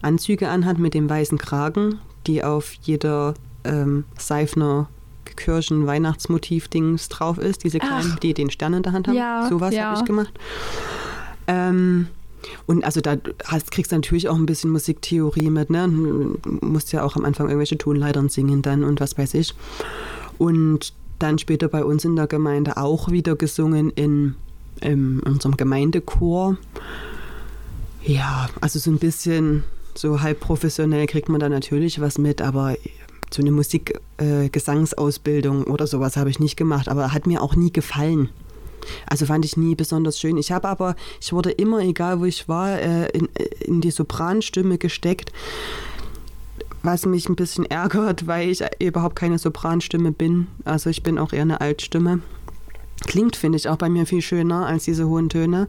Speaker 2: Anzüge anhat mit dem weißen Kragen die auf jeder ähm, Seifner Kirchen Weihnachtsmotiv-Dings drauf ist, diese kleinen, Ach. die den Stern in der Hand haben. Ja, Sowas ja. habe ich gemacht. Ähm, und also da hast, kriegst du natürlich auch ein bisschen Musiktheorie mit, ne? Du musst ja auch am Anfang irgendwelche Tonleitern singen dann und was weiß ich. Und dann später bei uns in der Gemeinde auch wieder gesungen in, in unserem Gemeindechor. Ja, also so ein bisschen so halb professionell kriegt man da natürlich was mit, aber so eine Musikgesangsausbildung äh, oder sowas habe ich nicht gemacht, aber hat mir auch nie gefallen. Also fand ich nie besonders schön. Ich habe aber, ich wurde immer, egal wo ich war, äh, in, in die Sopranstimme gesteckt, was mich ein bisschen ärgert, weil ich überhaupt keine Sopranstimme bin. Also ich bin auch eher eine Altstimme. Klingt, finde ich, auch bei mir viel schöner als diese hohen Töne.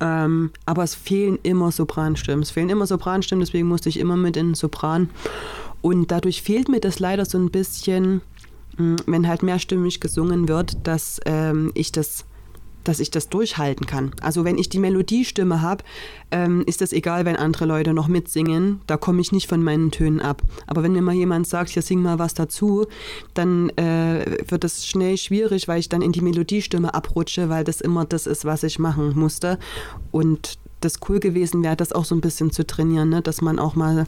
Speaker 2: Ähm, aber es fehlen immer Sopranstimmen. Es fehlen immer Sopranstimmen, deswegen musste ich immer mit in Sopran. Und dadurch fehlt mir das leider so ein bisschen, hm, wenn halt mehrstimmig gesungen wird, dass ähm, ich das dass ich das durchhalten kann. Also wenn ich die Melodiestimme habe, ähm, ist das egal, wenn andere Leute noch mitsingen. Da komme ich nicht von meinen Tönen ab. Aber wenn mir mal jemand sagt, ja, sing mal was dazu, dann äh, wird es schnell schwierig, weil ich dann in die Melodiestimme abrutsche, weil das immer das ist, was ich machen musste. Und das cool gewesen wäre, das auch so ein bisschen zu trainieren, ne? dass man auch mal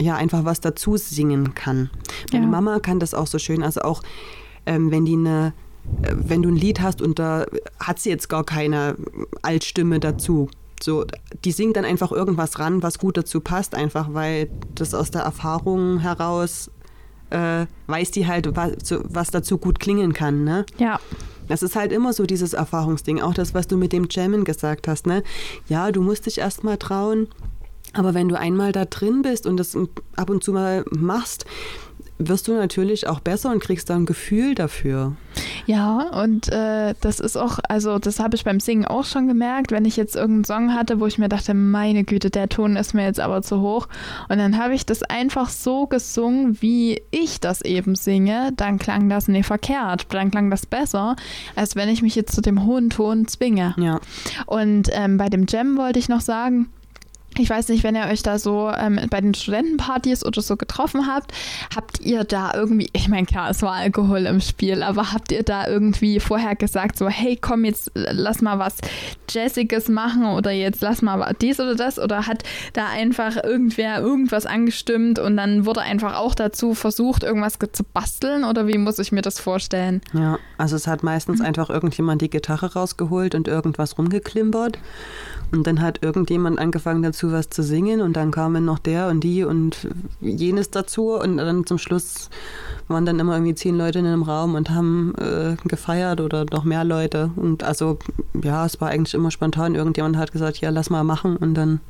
Speaker 2: ja einfach was dazu singen kann. Meine ja. Mama kann das auch so schön. Also auch ähm, wenn die eine wenn du ein Lied hast und da hat sie jetzt gar keine Altstimme dazu. So, die singt dann einfach irgendwas ran, was gut dazu passt, einfach weil das aus der Erfahrung heraus äh, weiß die halt, was, was, dazu gut klingen kann. Ne?
Speaker 1: Ja.
Speaker 2: Das ist halt immer so dieses Erfahrungsding. Auch das, was du mit dem Jammen gesagt hast. Ne? Ja, du musst dich erst mal trauen. Aber wenn du einmal da drin bist und das ab und zu mal machst, wirst du natürlich auch besser und kriegst da ein Gefühl dafür.
Speaker 1: Ja, und äh, das ist auch, also das habe ich beim Singen auch schon gemerkt, wenn ich jetzt irgendeinen Song hatte, wo ich mir dachte, meine Güte, der Ton ist mir jetzt aber zu hoch. Und dann habe ich das einfach so gesungen, wie ich das eben singe, dann klang das nicht verkehrt, dann klang das besser, als wenn ich mich jetzt zu dem hohen Ton zwinge.
Speaker 2: Ja.
Speaker 1: Und ähm, bei dem Jam wollte ich noch sagen, ich weiß nicht, wenn ihr euch da so ähm, bei den Studentenpartys oder so getroffen habt, habt ihr da irgendwie, ich meine, klar, es war Alkohol im Spiel, aber habt ihr da irgendwie vorher gesagt, so, hey, komm, jetzt lass mal was Jazziges machen oder jetzt lass mal dies oder das? Oder hat da einfach irgendwer irgendwas angestimmt und dann wurde einfach auch dazu versucht, irgendwas zu basteln? Oder wie muss ich mir das vorstellen?
Speaker 2: Ja, also es hat meistens mhm. einfach irgendjemand die Gitarre rausgeholt und irgendwas rumgeklimpert. Und dann hat irgendjemand angefangen dazu dazu, was zu singen und dann kamen noch der und die und jenes dazu und dann zum Schluss waren dann immer irgendwie zehn Leute in einem Raum und haben äh, gefeiert oder noch mehr Leute. Und also ja, es war eigentlich immer spontan. Irgendjemand hat gesagt, ja, lass mal machen und dann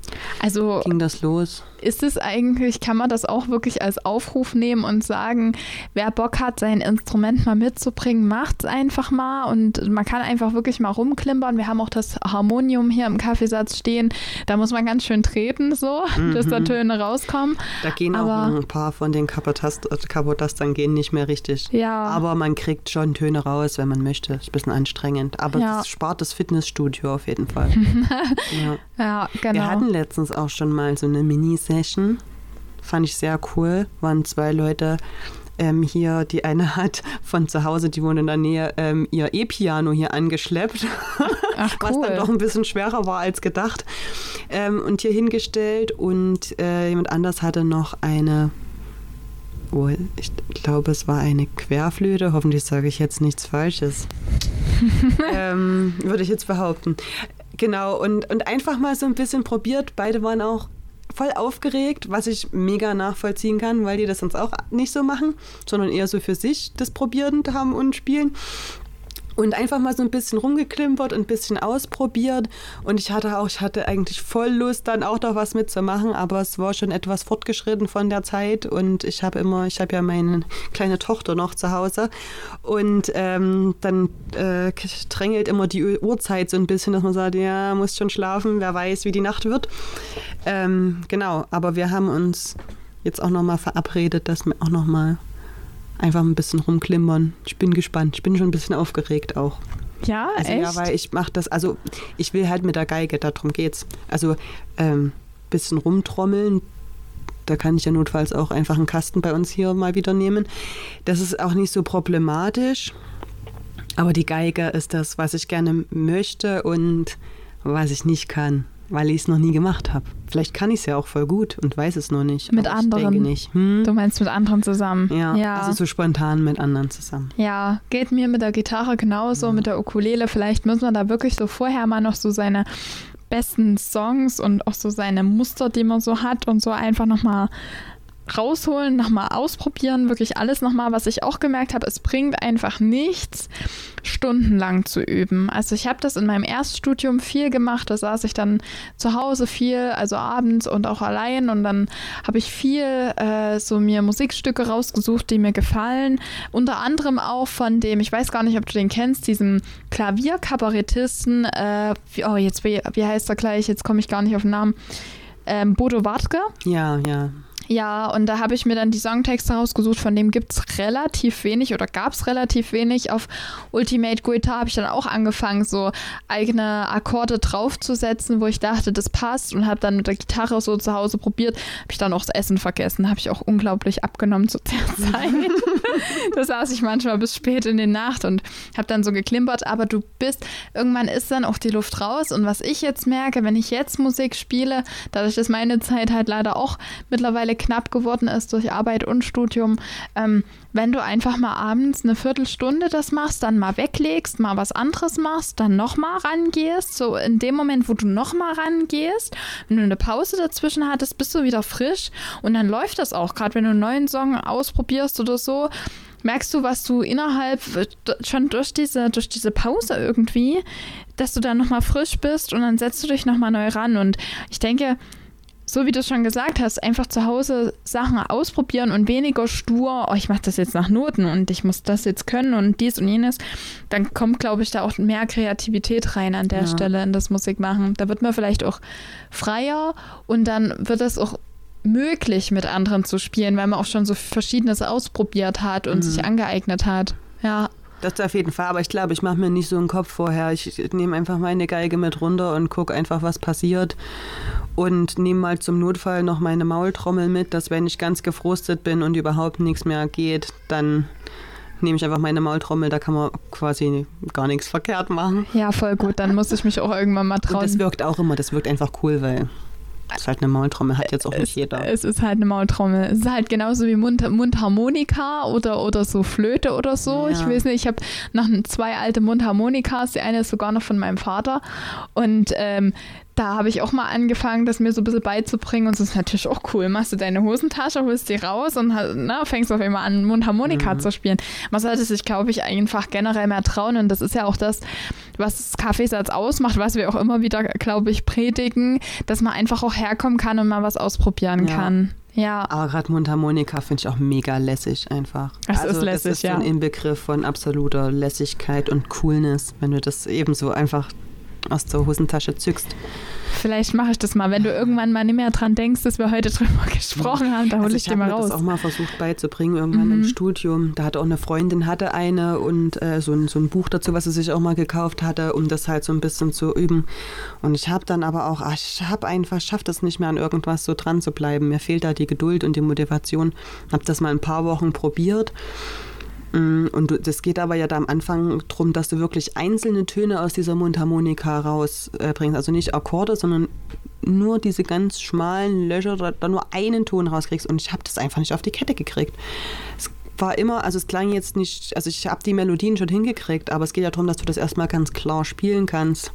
Speaker 2: also, ging das los.
Speaker 1: Ist es eigentlich, kann man das auch wirklich als Aufruf nehmen und sagen, wer Bock hat, sein Instrument mal mitzubringen, macht es einfach mal und man kann einfach wirklich mal rumklimpern. Wir haben auch das Harmonium hier im Kaffeesatz stehen. Da muss man ganz schön treten, so, mhm. dass da mhm. Töne rauskommen.
Speaker 2: Da gehen Aber, auch ein paar von den Kapotastern gehen nicht mehr richtig.
Speaker 1: Ja.
Speaker 2: Aber man kriegt schon Töne raus, wenn man möchte. Ist ein bisschen anstrengend. Aber ja. das spart das Fitnessstudio auf jeden Fall.
Speaker 1: ja. ja, genau.
Speaker 2: Wir hatten letztens auch schon mal so eine Mini-Session. Fand ich sehr cool. Waren zwei Leute ähm, hier, die eine hat von zu Hause, die wohnt in der Nähe, ähm, ihr E-Piano hier angeschleppt, Ach, cool. was dann doch ein bisschen schwerer war als gedacht, ähm, und hier hingestellt. Und äh, jemand anders hatte noch eine oh, ich glaube, es war eine Querflöte. Hoffentlich sage ich jetzt nichts Falsches. ähm, würde ich jetzt behaupten. Genau, und, und einfach mal so ein bisschen probiert. Beide waren auch voll aufgeregt, was ich mega nachvollziehen kann, weil die das sonst auch nicht so machen, sondern eher so für sich das probieren haben und spielen und einfach mal so ein bisschen rumgeklimpert, ein bisschen ausprobiert. Und ich hatte auch, ich hatte eigentlich voll Lust, dann auch noch was mitzumachen, aber es war schon etwas fortgeschritten von der Zeit. Und ich habe immer, ich habe ja meine kleine Tochter noch zu Hause. Und ähm, dann äh, drängelt immer die Uhrzeit so ein bisschen, dass man sagt, ja, muss schon schlafen, wer weiß, wie die Nacht wird. Ähm, genau, aber wir haben uns jetzt auch nochmal verabredet, dass wir auch nochmal einfach ein bisschen rumklimmern. Ich bin gespannt. Ich bin schon ein bisschen aufgeregt auch.
Speaker 1: Ja,
Speaker 2: also,
Speaker 1: echt?
Speaker 2: Ja, weil ich mache das, also ich will halt mit der Geige, darum geht's. Also ähm, bisschen rumtrommeln, da kann ich ja notfalls auch einfach einen Kasten bei uns hier mal wieder nehmen. Das ist auch nicht so problematisch. Aber die Geige ist das, was ich gerne möchte und was ich nicht kann weil ich es noch nie gemacht habe. Vielleicht kann ich es ja auch voll gut und weiß es noch nicht.
Speaker 1: Mit anderen?
Speaker 2: nicht. Hm?
Speaker 1: Du meinst mit anderen zusammen?
Speaker 2: Ja, ja, also so spontan mit anderen zusammen.
Speaker 1: Ja, geht mir mit der Gitarre genauso, ja. mit der Ukulele. Vielleicht muss man da wirklich so vorher mal noch so seine besten Songs und auch so seine Muster, die man so hat und so einfach nochmal rausholen, nochmal ausprobieren, wirklich alles nochmal, was ich auch gemerkt habe, es bringt einfach nichts, stundenlang zu üben. Also ich habe das in meinem Erststudium viel gemacht, da saß ich dann zu Hause viel, also abends und auch allein und dann habe ich viel äh, so mir Musikstücke rausgesucht, die mir gefallen, unter anderem auch von dem, ich weiß gar nicht, ob du den kennst, diesem Klavierkabarettisten, äh, oh jetzt, wie, wie heißt er gleich, jetzt komme ich gar nicht auf den Namen, ähm, Bodo Wartke.
Speaker 2: Ja, ja.
Speaker 1: Ja, und da habe ich mir dann die Songtexte rausgesucht, von dem gibt es relativ wenig oder gab es relativ wenig. Auf Ultimate Guitar habe ich dann auch angefangen, so eigene Akkorde draufzusetzen, wo ich dachte, das passt und habe dann mit der Gitarre so zu Hause probiert. Habe ich dann auch das Essen vergessen, habe ich auch unglaublich abgenommen zu der Zeit. da saß ich manchmal bis spät in die Nacht und habe dann so geklimpert, aber du bist, irgendwann ist dann auch die Luft raus und was ich jetzt merke, wenn ich jetzt Musik spiele, dadurch, dass meine Zeit halt leider auch mittlerweile mittlerweile knapp geworden ist durch Arbeit und Studium, ähm, wenn du einfach mal abends eine Viertelstunde das machst, dann mal weglegst, mal was anderes machst, dann nochmal rangehst, so in dem Moment, wo du nochmal rangehst, wenn du eine Pause dazwischen hattest, bist du wieder frisch und dann läuft das auch, gerade wenn du einen neuen Song ausprobierst oder so, merkst du, was du innerhalb schon durch diese, durch diese Pause irgendwie, dass du dann nochmal frisch bist und dann setzt du dich nochmal neu ran. Und ich denke, so wie du schon gesagt hast, einfach zu Hause Sachen ausprobieren und weniger stur, oh, ich mache das jetzt nach Noten und ich muss das jetzt können und dies und jenes, dann kommt, glaube ich, da auch mehr Kreativität rein an der ja. Stelle in das Musikmachen. Da wird man vielleicht auch freier und dann wird es auch möglich, mit anderen zu spielen, weil man auch schon so Verschiedenes ausprobiert hat und mhm. sich angeeignet hat. Ja.
Speaker 2: Das auf jeden Fall, aber ich glaube, ich mache mir nicht so einen Kopf vorher. Ich nehme einfach meine Geige mit runter und gucke einfach, was passiert. Und nehme mal zum Notfall noch meine Maultrommel mit, dass wenn ich ganz gefrustet bin und überhaupt nichts mehr geht, dann nehme ich einfach meine Maultrommel, da kann man quasi gar nichts verkehrt machen.
Speaker 1: Ja, voll gut, dann muss ich mich auch irgendwann mal trauen. Und
Speaker 2: das wirkt auch immer, das wirkt einfach cool, weil ist halt eine Maultrommel, hat jetzt auch nicht
Speaker 1: es,
Speaker 2: jeder.
Speaker 1: Es ist halt eine Maultrommel. Es ist halt genauso wie Mund, Mundharmonika oder, oder so Flöte oder so. Ja. Ich weiß nicht, ich habe noch zwei alte Mundharmonikas. Die eine ist sogar noch von meinem Vater. Und ähm, da habe ich auch mal angefangen, das mir so ein bisschen beizubringen und das ist natürlich auch cool. Machst du deine Hosentasche, holst die raus und na, ne, fängst auf einmal an, Mundharmonika mhm. zu spielen. Man sollte sich, glaube ich, einfach generell mehr trauen und das ist ja auch das, was das Kaffeesatz ausmacht, was wir auch immer wieder, glaube ich, predigen, dass man einfach auch herkommen kann und mal was ausprobieren ja. kann. Ja.
Speaker 2: Aber gerade Mundharmonika finde ich auch mega lässig einfach.
Speaker 1: Es also, ist lässig,
Speaker 2: das ist
Speaker 1: ja.
Speaker 2: so ein Inbegriff von absoluter Lässigkeit und Coolness, wenn du das ebenso einfach aus der Hosentasche zückst.
Speaker 1: Vielleicht mache ich das mal, wenn du irgendwann mal nicht mehr dran denkst, dass wir heute drüber gesprochen haben, da hole also ich,
Speaker 2: ich
Speaker 1: dir mal raus.
Speaker 2: Ich habe das auch mal versucht beizubringen, irgendwann mhm. im Studium. Da hatte auch eine Freundin, hatte eine und äh, so, ein, so ein Buch dazu, was sie sich auch mal gekauft hatte, um das halt so ein bisschen zu üben. Und ich habe dann aber auch, ach, ich habe einfach, schafft es nicht mehr an irgendwas so dran zu bleiben. Mir fehlt da die Geduld und die Motivation. Habe das mal ein paar Wochen probiert und das geht aber ja da am Anfang darum, dass du wirklich einzelne Töne aus dieser Mundharmonika rausbringst. Also nicht Akkorde, sondern nur diese ganz schmalen Löcher, da nur einen Ton rauskriegst. Und ich habe das einfach nicht auf die Kette gekriegt. Es war immer, also es klang jetzt nicht, also ich habe die Melodien schon hingekriegt, aber es geht ja darum, dass du das erstmal ganz klar spielen kannst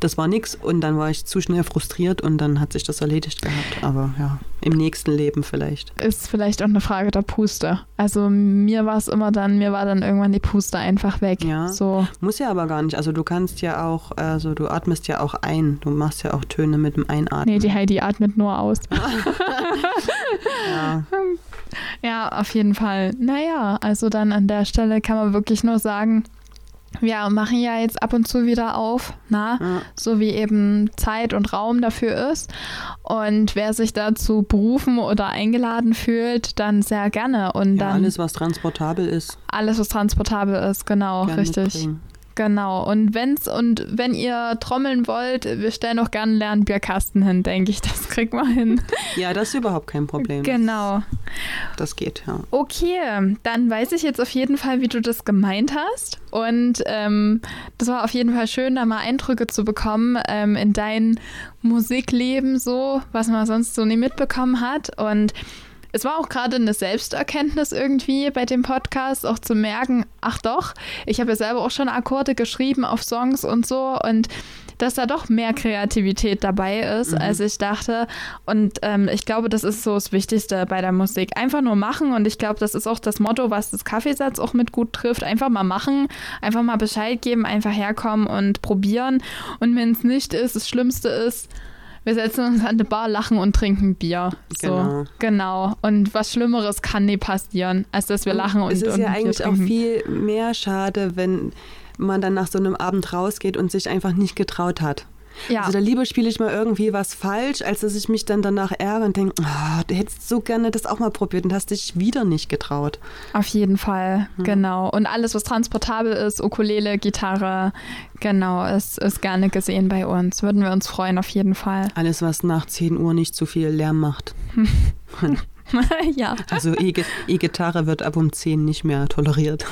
Speaker 2: das war nichts und dann war ich zu schnell frustriert und dann hat sich das erledigt gehabt. Aber ja, im nächsten Leben vielleicht.
Speaker 1: Ist vielleicht auch eine Frage der Puste. Also mir war es immer dann, mir war dann irgendwann die Puste einfach weg.
Speaker 2: Ja. So. Muss ja aber gar nicht. Also du kannst ja auch, also du atmest ja auch ein. Du machst ja auch Töne mit dem Einatmen.
Speaker 1: Nee, die Heidi atmet nur aus.
Speaker 2: ja.
Speaker 1: Ja, auf jeden Fall. Naja, also dann an der Stelle kann man wirklich nur sagen, wir machen ja jetzt ab und zu wieder auf, na? Ja. so wie eben Zeit und Raum dafür ist. Und wer sich dazu berufen oder eingeladen fühlt, dann sehr gerne. Und ja, dann
Speaker 2: alles, was transportabel ist.
Speaker 1: Alles, was transportabel ist, genau, gerne richtig. Mitbringen. Genau. Und wenn's und wenn ihr trommeln wollt, wir stellen auch gerne einen leeren Bierkasten hin, denke ich. Das kriegt man hin.
Speaker 2: Ja, das ist überhaupt kein Problem.
Speaker 1: Genau.
Speaker 2: Das geht, ja.
Speaker 1: Okay, dann weiß ich jetzt auf jeden Fall, wie du das gemeint hast. Und ähm, das war auf jeden Fall schön, da mal Eindrücke zu bekommen ähm, in dein Musikleben so, was man sonst so nie mitbekommen hat. Und es war auch gerade eine Selbsterkenntnis irgendwie bei dem Podcast, auch zu merken, ach doch, ich habe ja selber auch schon Akkorde geschrieben auf Songs und so und dass da doch mehr Kreativität dabei ist, mhm. als ich dachte. Und ähm, ich glaube, das ist so das Wichtigste bei der Musik. Einfach nur machen. Und ich glaube, das ist auch das Motto, was das Kaffeesatz auch mit gut trifft. Einfach mal machen, einfach mal Bescheid geben, einfach herkommen und probieren. Und wenn es nicht ist, das Schlimmste ist, wir setzen uns an eine Bar, lachen und trinken Bier. So, genau. genau. Und was Schlimmeres kann nie passieren, als dass wir lachen und,
Speaker 2: es ist
Speaker 1: und
Speaker 2: ja eigentlich auch viel mehr schade, wenn man dann nach so einem Abend rausgeht und sich einfach nicht getraut hat. Ja. Also da lieber spiele ich mal irgendwie was falsch, als dass ich mich dann danach ärgere und denke, oh, du hättest so gerne das auch mal probiert und hast dich wieder nicht getraut.
Speaker 1: Auf jeden Fall, hm. genau. Und alles, was transportabel ist, Ukulele, Gitarre, genau, ist, ist gerne gesehen bei uns. Würden wir uns freuen, auf jeden Fall.
Speaker 2: Alles, was nach 10 Uhr nicht zu viel Lärm macht.
Speaker 1: ja.
Speaker 2: Also E-Gitarre wird ab um 10 nicht mehr toleriert.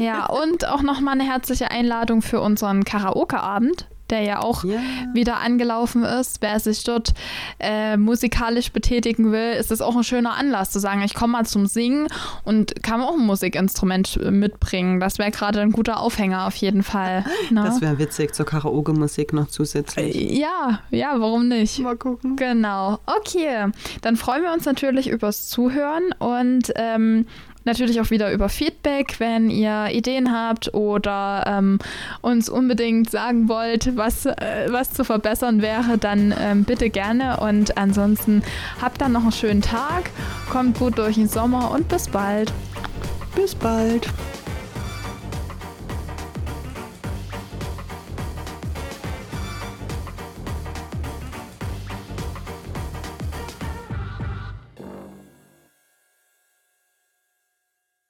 Speaker 1: ja, und auch nochmal eine herzliche Einladung für unseren Karaoke-Abend der ja auch yeah. wieder angelaufen ist. Wer sich dort äh, musikalisch betätigen will, ist das auch ein schöner Anlass zu sagen, ich komme mal zum Singen und kann auch ein Musikinstrument mitbringen. Das wäre gerade ein guter Aufhänger auf jeden Fall.
Speaker 2: Ne? Das wäre witzig zur Karaoke-Musik noch zusätzlich.
Speaker 1: Äh, ja, ja, warum nicht?
Speaker 2: Mal gucken.
Speaker 1: Genau. Okay, dann freuen wir uns natürlich übers Zuhören und ähm, natürlich auch wieder über Feedback, wenn ihr Ideen habt oder ähm, uns unbedingt sagen wollt, was, äh, was zu verbessern wäre, dann ähm, bitte gerne. Und ansonsten habt dann noch einen schönen Tag, kommt gut durch den Sommer und bis bald.
Speaker 2: Bis bald.